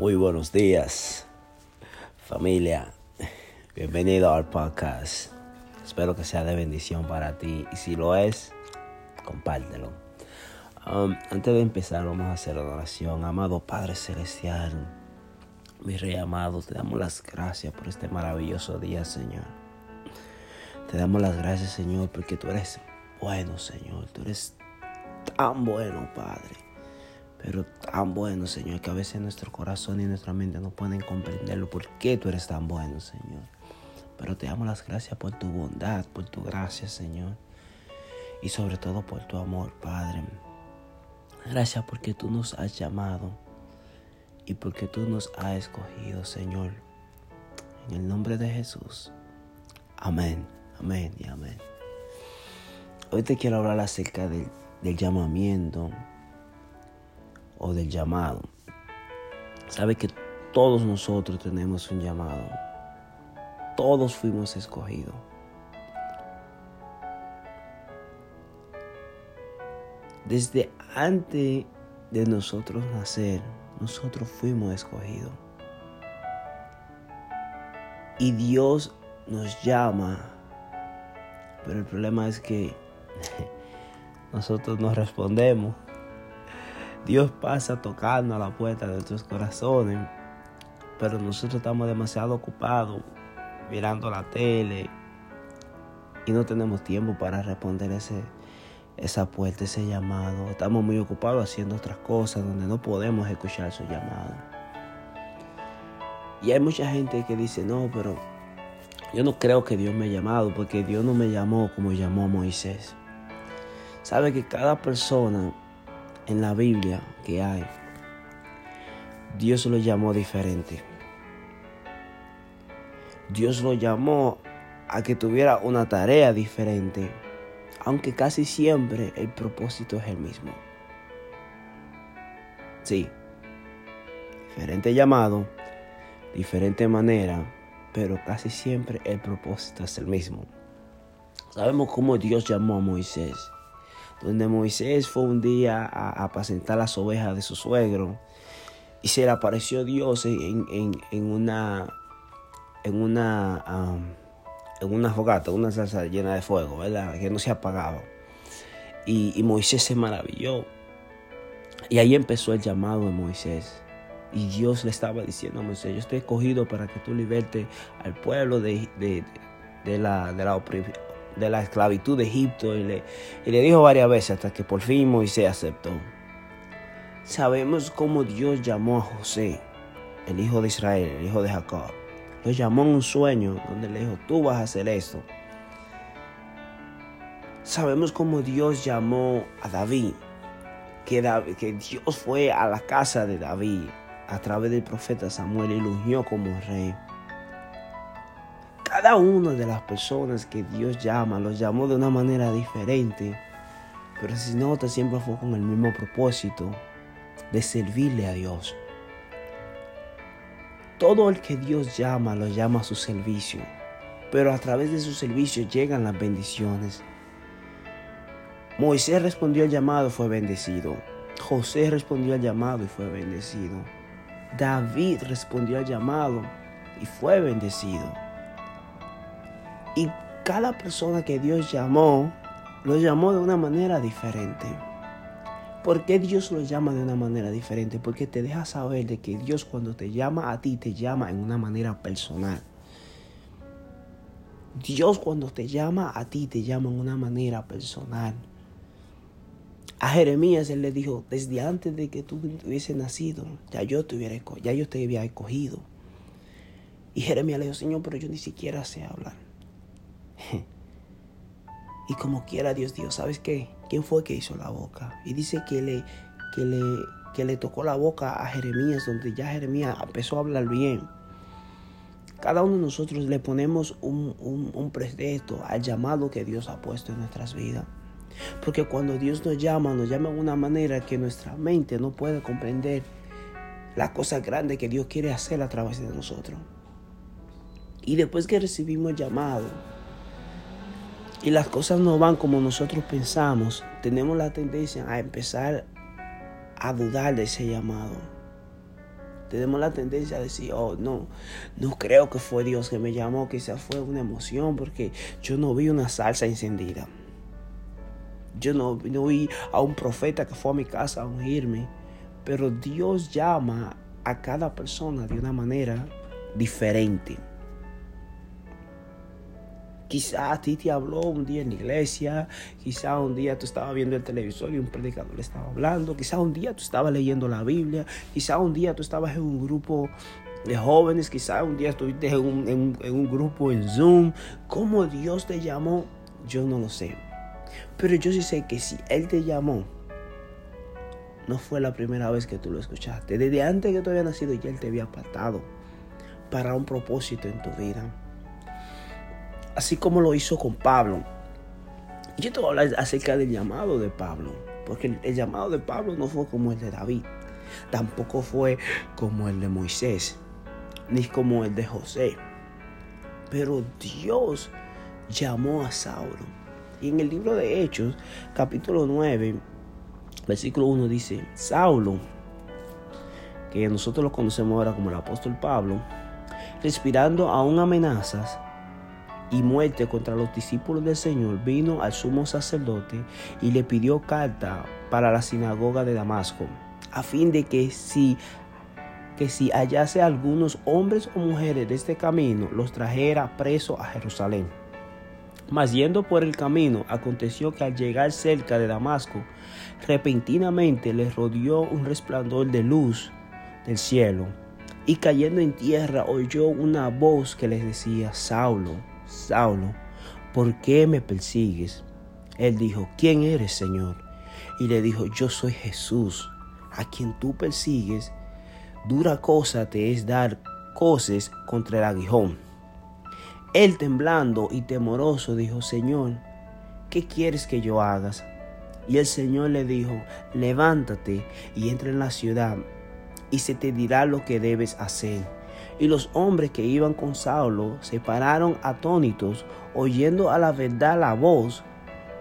Muy buenos días, familia. Bienvenido al podcast. Espero que sea de bendición para ti y si lo es, compártelo. Um, antes de empezar, vamos a hacer una oración. Amado Padre Celestial, mi Rey amado, te damos las gracias por este maravilloso día, Señor. Te damos las gracias, Señor, porque tú eres bueno, Señor. Tú eres tan bueno, Padre. Pero tan bueno, Señor, que a veces nuestro corazón y nuestra mente no pueden comprenderlo. ¿Por qué tú eres tan bueno, Señor? Pero te damos las gracias por tu bondad, por tu gracia, Señor. Y sobre todo por tu amor, Padre. Gracias porque tú nos has llamado y porque tú nos has escogido, Señor. En el nombre de Jesús. Amén, amén y amén. Hoy te quiero hablar acerca del, del llamamiento o del llamado. Sabe que todos nosotros tenemos un llamado. Todos fuimos escogidos. Desde antes de nosotros nacer, nosotros fuimos escogidos. Y Dios nos llama. Pero el problema es que nosotros no respondemos. Dios pasa tocando a la puerta de nuestros corazones, pero nosotros estamos demasiado ocupados mirando la tele y no tenemos tiempo para responder ese, esa puerta, ese llamado. Estamos muy ocupados haciendo otras cosas donde no podemos escuchar su llamado. Y hay mucha gente que dice, no, pero yo no creo que Dios me haya llamado porque Dios no me llamó como llamó a Moisés. Sabe que cada persona en la Biblia que hay, Dios lo llamó diferente. Dios lo llamó a que tuviera una tarea diferente, aunque casi siempre el propósito es el mismo. Sí, diferente llamado, diferente manera, pero casi siempre el propósito es el mismo. Sabemos cómo Dios llamó a Moisés donde Moisés fue un día a apacentar las ovejas de su suegro y se le apareció Dios en, una en una en una fogata, una salsa llena de fuego, ¿verdad? Que no se apagaba. Y, Moisés se maravilló. Y ahí empezó el llamado de Moisés. Y Dios le estaba diciendo a Moisés, yo estoy escogido para que tú libertes al pueblo de, de, de la, de la de la esclavitud de Egipto y le, le dijo varias veces hasta que por fin Moisés aceptó. Sabemos cómo Dios llamó a José, el hijo de Israel, el hijo de Jacob. Lo llamó en un sueño donde le dijo, tú vas a hacer esto. Sabemos cómo Dios llamó a David, que, David, que Dios fue a la casa de David a través del profeta Samuel y lo unió como rey. Cada una de las personas que Dios llama, los llamó de una manera diferente. Pero si nota, siempre fue con el mismo propósito de servirle a Dios. Todo el que Dios llama, lo llama a su servicio. Pero a través de su servicio llegan las bendiciones. Moisés respondió al llamado y fue bendecido. José respondió al llamado y fue bendecido. David respondió al llamado y fue bendecido. Y cada persona que Dios llamó, lo llamó de una manera diferente. ¿Por qué Dios lo llama de una manera diferente? Porque te deja saber de que Dios cuando te llama a ti, te llama en una manera personal. Dios cuando te llama a ti, te llama en una manera personal. A Jeremías él le dijo, desde antes de que tú hubiese nacido, ya yo te, hubiera, ya yo te había escogido. Y Jeremías le dijo, Señor, pero yo ni siquiera sé hablar. Y como quiera Dios dijo, ¿sabes qué? ¿Quién fue que hizo la boca? Y dice que le, que le, que le tocó la boca a Jeremías, donde ya Jeremías empezó a hablar bien. Cada uno de nosotros le ponemos un, un, pretexto al llamado que Dios ha puesto en nuestras vidas. Porque cuando Dios nos llama, nos llama de una manera que nuestra mente no puede comprender la cosa grande que Dios quiere hacer a través de nosotros. Y después que recibimos llamado, y las cosas no van como nosotros pensamos, tenemos la tendencia a empezar a dudar de ese llamado. Tenemos la tendencia a decir, oh, no, no creo que fue Dios que me llamó, quizás fue una emoción, porque yo no vi una salsa encendida. Yo no, no vi a un profeta que fue a mi casa a ungirme. Pero Dios llama a cada persona de una manera diferente. Quizá a ti te habló un día en la iglesia, quizá un día tú estabas viendo el televisor y un predicador le estaba hablando, quizá un día tú estabas leyendo la Biblia, quizá un día tú estabas en un grupo de jóvenes, quizá un día estuviste en un, en un grupo en Zoom. ¿Cómo Dios te llamó? Yo no lo sé. Pero yo sí sé que si Él te llamó, no fue la primera vez que tú lo escuchaste. Desde antes que tú habías nacido ya Él te había apartado para un propósito en tu vida así como lo hizo con Pablo. Yo te voy a hablar acerca del llamado de Pablo, porque el, llamado de Pablo no fue como el de David, tampoco fue como el de Moisés, ni como el de José. Pero Dios llamó a Saulo. Y en el libro de Hechos, capítulo 9, versículo 1 dice, Saulo, que nosotros lo conocemos ahora como el apóstol Pablo, respirando aún amenazas, y muerte contra los discípulos del Señor, vino al sumo sacerdote y le pidió carta para la sinagoga de Damasco, a fin de que si que si hallase algunos hombres o mujeres de este camino, los trajera preso a Jerusalén. Mas yendo por el camino, aconteció que al llegar cerca de Damasco, repentinamente le rodeó un resplandor de luz del cielo, y cayendo en tierra oyó una voz que le decía, Saulo, Saulo, ¿por qué me persigues? Él dijo, ¿quién eres, Señor? Y le dijo, yo soy Jesús, a quien tú persigues. Dura cosa te es dar cosas contra el aguijón. Él temblando y temoroso dijo, Señor, ¿qué quieres que yo hagas? Y el Señor le dijo, levántate y entra en la ciudad, y se te dirá lo que debes hacer. Y los hombres que iban con Saulo se pararon atónitos, oyendo a la verdad la voz,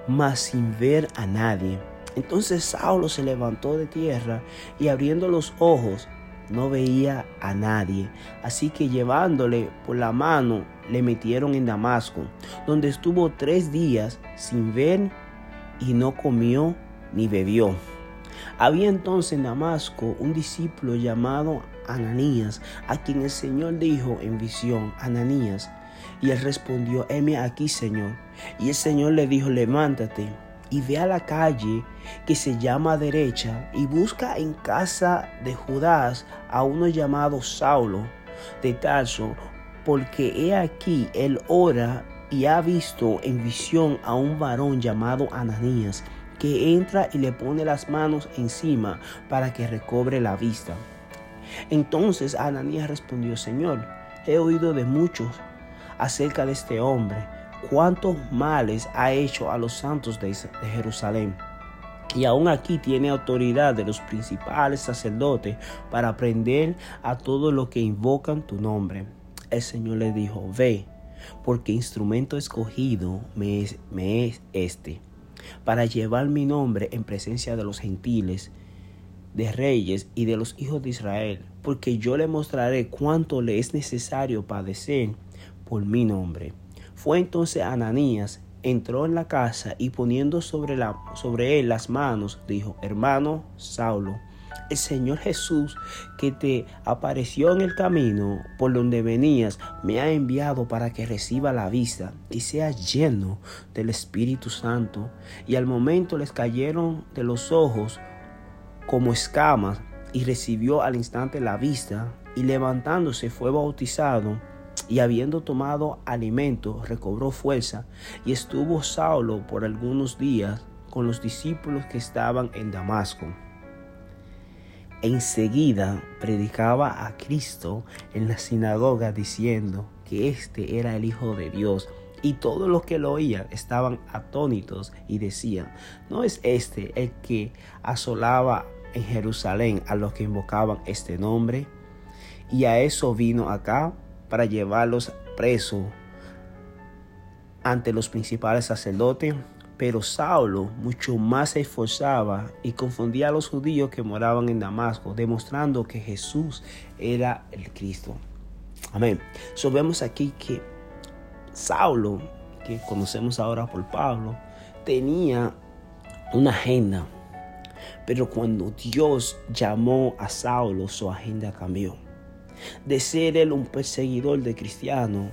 mas sin ver a nadie. Entonces Saulo se levantó de tierra y abriendo los ojos no veía a nadie. Así que llevándole por la mano le metieron en Damasco, donde estuvo tres días sin ver y no comió ni bebió. Había entonces en Damasco un discípulo llamado Ananías, a quien el Señor dijo en visión, Ananías. Y él respondió, heme aquí, Señor. Y el Señor le dijo, levántate y ve a la calle que se llama derecha y busca en casa de Judas a uno llamado Saulo de Tarso, porque he aquí él ora y ha visto en visión a un varón llamado Ananías, que entra y le pone las manos encima para que recobre la vista. Entonces Ananías respondió, Señor, he oído de muchos acerca de este hombre, cuántos males ha hecho a los santos de, Jerusalén. Y aún aquí tiene autoridad de los principales sacerdotes para prender a todos los que invocan tu nombre. El Señor le dijo, ve, porque instrumento escogido me me es este, para llevar mi nombre en presencia de los gentiles de reyes y de los hijos de Israel, porque yo le mostraré cuánto le es necesario padecer por mi nombre. Fue entonces Ananías, entró en la casa y poniendo sobre, la, sobre él las manos, dijo, hermano Saulo, el Señor Jesús que te apareció en el camino por donde venías, me ha enviado para que reciba la vista y sea lleno del Espíritu Santo. Y al momento les cayeron de los ojos como escamas y recibió al instante la vista y levantándose fue bautizado y habiendo tomado alimento recobró fuerza y estuvo Saulo por algunos días con los discípulos que estaban en Damasco. Enseguida predicaba a Cristo en la sinagoga diciendo que éste era el Hijo de Dios. Y todos los que lo oían estaban atónitos y decían, ¿no es este el que asolaba en Jerusalén a los que invocaban este nombre. Y a eso vino acá para llevarlos presos ante los principales sacerdotes. Pero Saulo mucho más se esforzaba y confundía a los judíos que moraban en Damasco, demostrando que Jesús era el Cristo. Amén. So vemos aquí que Saulo, que conocemos ahora por Pablo, tenía una agenda. Pero cuando Dios llamó a Saulo, su agenda cambió. De ser él un perseguidor de cristianos,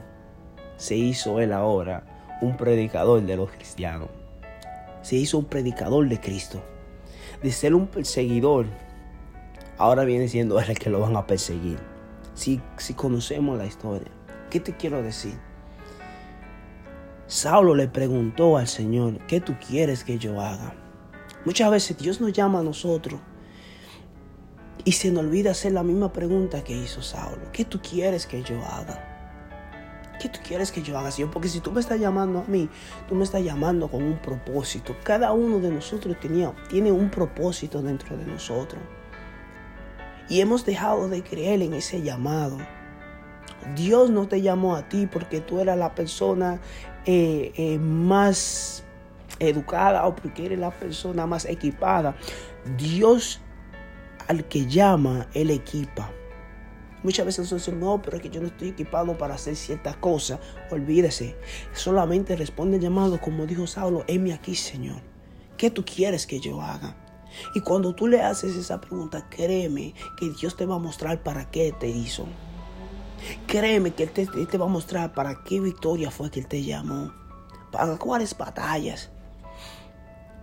se hizo él ahora un predicador de los cristianos se hizo un predicador de Cristo. De ser un perseguidor, ahora viene siendo el que lo van a perseguir. Si, si conocemos la historia, ¿qué te quiero decir? Saulo le preguntó al Señor, ¿qué tú quieres que yo haga? Muchas veces Dios nos llama a nosotros y se nos olvida hacer la misma pregunta que hizo Saulo. ¿Qué tú quieres que yo haga? ¿Qué tú quieres que yo haga? Porque si tú me estás llamando a mí, tú me estás llamando con un propósito. Cada uno de nosotros tenía, tiene un propósito dentro de nosotros. Y hemos dejado de creer en ese llamado. Dios no te llamó a ti porque tú eras la persona eh, eh, más educada o porque eres la persona más equipada. Dios al que llama, Él equipa. Muchas veces nosotros decimos, no, pero es que yo no estoy equipado para hacer ciertas cosas. Olvídese. Solamente responde el llamado, como dijo Saulo, heme aquí, Señor. ¿Qué tú quieres que yo haga? Y cuando tú le haces esa pregunta, créeme que Dios te va a mostrar para qué te hizo. Créeme que Él te, te va a mostrar para qué victoria fue que Él te llamó. Para cuáles batallas.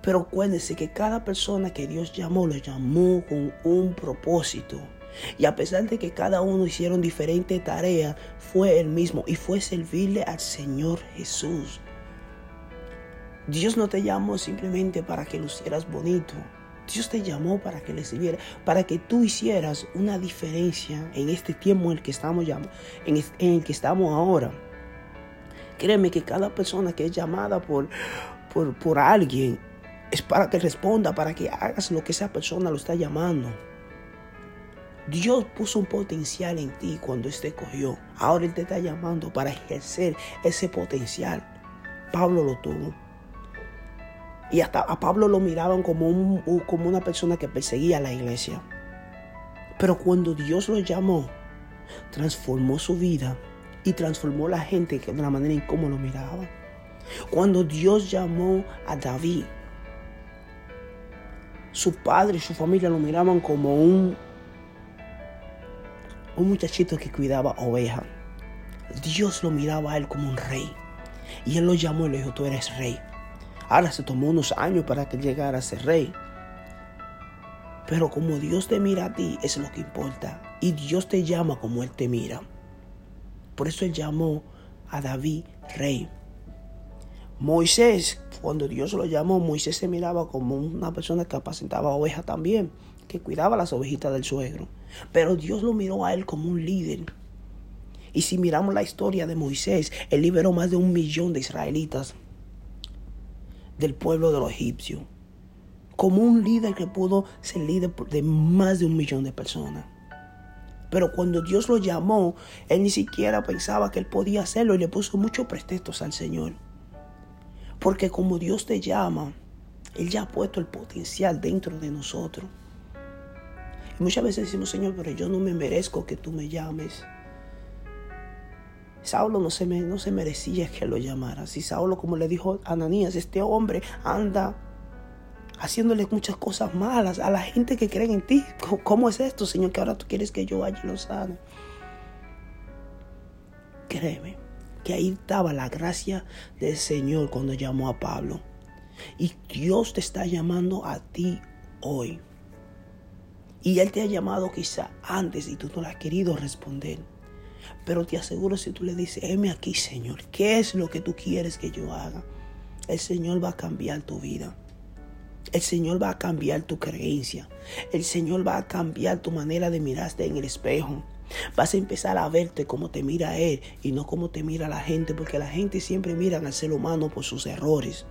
Pero acuérdese que cada persona que Dios llamó, lo llamó con un propósito. Y a pesar de que cada uno hicieron diferentes tareas, fue el mismo y fue servirle al Señor Jesús. Dios no te llamó simplemente para que lucieras bonito. Dios te llamó para que le sirviera, para que tú hicieras una diferencia en este tiempo en el que estamos, en el que estamos ahora. Créeme que cada persona que es llamada por, por, por alguien es para que responda, para que hagas lo que esa persona lo está llamando. Dios puso un potencial en ti cuando Él te cogió. Ahora Él te está llamando para ejercer ese potencial. Pablo lo tuvo. Y hasta a Pablo lo miraban como, un, como una persona que perseguía a la iglesia. Pero cuando Dios lo llamó, transformó su vida y transformó la gente de la manera en cómo lo miraban. Cuando Dios llamó a David, su padre y su familia lo miraban como un un muchachito que cuidaba ovejas. Dios lo miraba a él como un rey. Y él lo llamó y le dijo, tú eres rey. Ahora se tomó unos años para que llegara a ser rey. Pero como Dios te mira a ti, es lo que importa. Y Dios te llama como Él te mira. Por eso Él llamó a David rey. Moisés, cuando Dios lo llamó, Moisés se miraba como una persona que apacentaba ovejas también, que cuidaba las ovejitas del suegro. Pero Dios lo miró a él como un líder. Y si miramos la historia de Moisés, él liberó más de un millón de israelitas del pueblo de los egipcios. Como un líder que pudo ser líder de más de un millón de personas. Pero cuando Dios lo llamó, él ni siquiera pensaba que él podía hacerlo y le puso muchos pretextos al Señor. Porque como Dios te llama, Él ya ha puesto el potencial dentro de nosotros. Y muchas veces decimos, Señor, pero yo no me merezco que tú me llames. Saulo no se, me, no se merecía que lo llamara. Si Saulo, como le dijo a Ananías, este hombre anda haciéndole muchas cosas malas a la gente que cree en ti. ¿Cómo es esto, Señor, que ahora tú quieres que yo vaya lo sane? Créeme que ahí estaba la gracia del Señor cuando llamó a Pablo. Y Dios te está llamando a ti hoy. Y Él te ha llamado quizá antes y tú no le has querido responder. Pero te aseguro si tú le dices, heme aquí Señor, ¿qué es lo que tú quieres que yo haga? El Señor va a cambiar tu vida. El Señor va a cambiar tu creencia. El Señor va a cambiar tu manera de mirarte en el espejo. Vas a empezar a verte como te mira Él y no como te mira la gente, porque la gente siempre mira al ser humano por sus errores.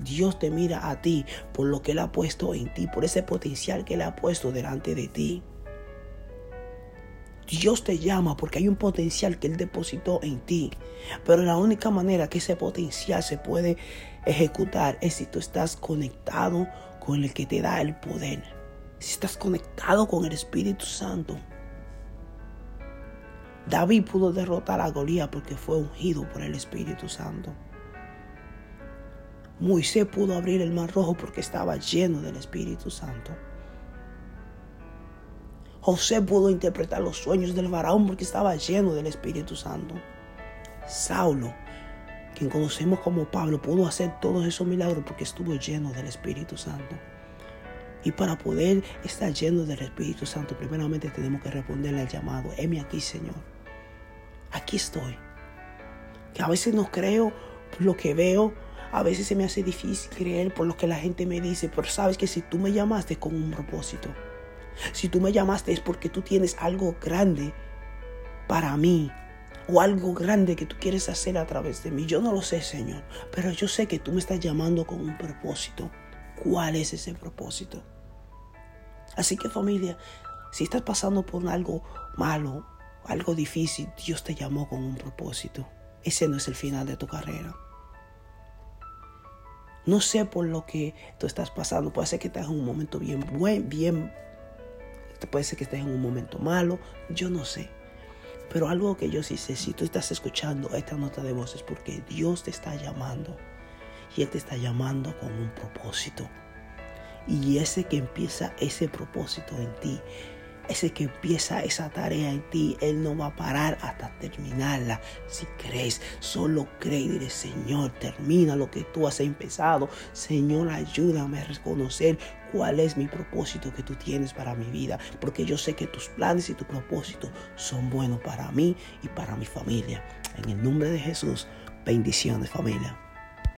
Dios te mira a ti por lo que Él ha puesto en ti, por ese potencial que Él ha puesto delante de ti. Dios te llama porque hay un potencial que Él depositó en ti. Pero la única manera que ese potencial se puede ejecutar es si tú estás conectado con el que te da el poder. Si estás conectado con el Espíritu Santo. David pudo derrotar a Goliat porque fue ungido por el Espíritu Santo. Moisés pudo abrir el mar rojo porque estaba lleno del Espíritu Santo. José pudo interpretar los sueños del faraón porque estaba lleno del Espíritu Santo. Saulo, quien conocemos como Pablo, pudo hacer todos esos milagros porque estuvo lleno del Espíritu Santo. Y para poder estar lleno del Espíritu Santo, primeramente tenemos que responderle al llamado. Heme aquí, Señor. Aquí estoy. Que a veces no creo lo que veo, a veces se me hace difícil creer por lo que la gente me dice, pero sabes que si tú me llamaste con un propósito, si tú me llamaste es porque tú tienes algo grande para mí o algo grande que tú quieres hacer a través de mí. Yo no lo sé, Señor, pero yo sé que tú me estás llamando con un propósito. ¿Cuál es ese propósito? Así que familia, si estás pasando por algo malo, algo difícil, Dios te llamó con un propósito. Ese no es el final de tu carrera. No sé por lo que tú estás pasando. Puede ser que estés en un momento bien, buen, bien puede ser que estés en un momento malo, yo no sé. Pero algo que yo sí sé, si tú estás escuchando esta nota de voz es porque Dios te está llamando. Y Él te está llamando con un propósito. Y ese que empieza ese propósito en ti ese que empieza esa tarea en ti, Él no va a parar hasta terminarla. Si crees, solo cree y dile, Señor, termina lo que tú has empezado. Señor, ayúdame a reconocer cuál es mi propósito que tú tienes para mi vida. Porque yo sé que tus planes y tu propósito son buenos para mí y para mi familia. En el nombre de Jesús, bendiciones familia.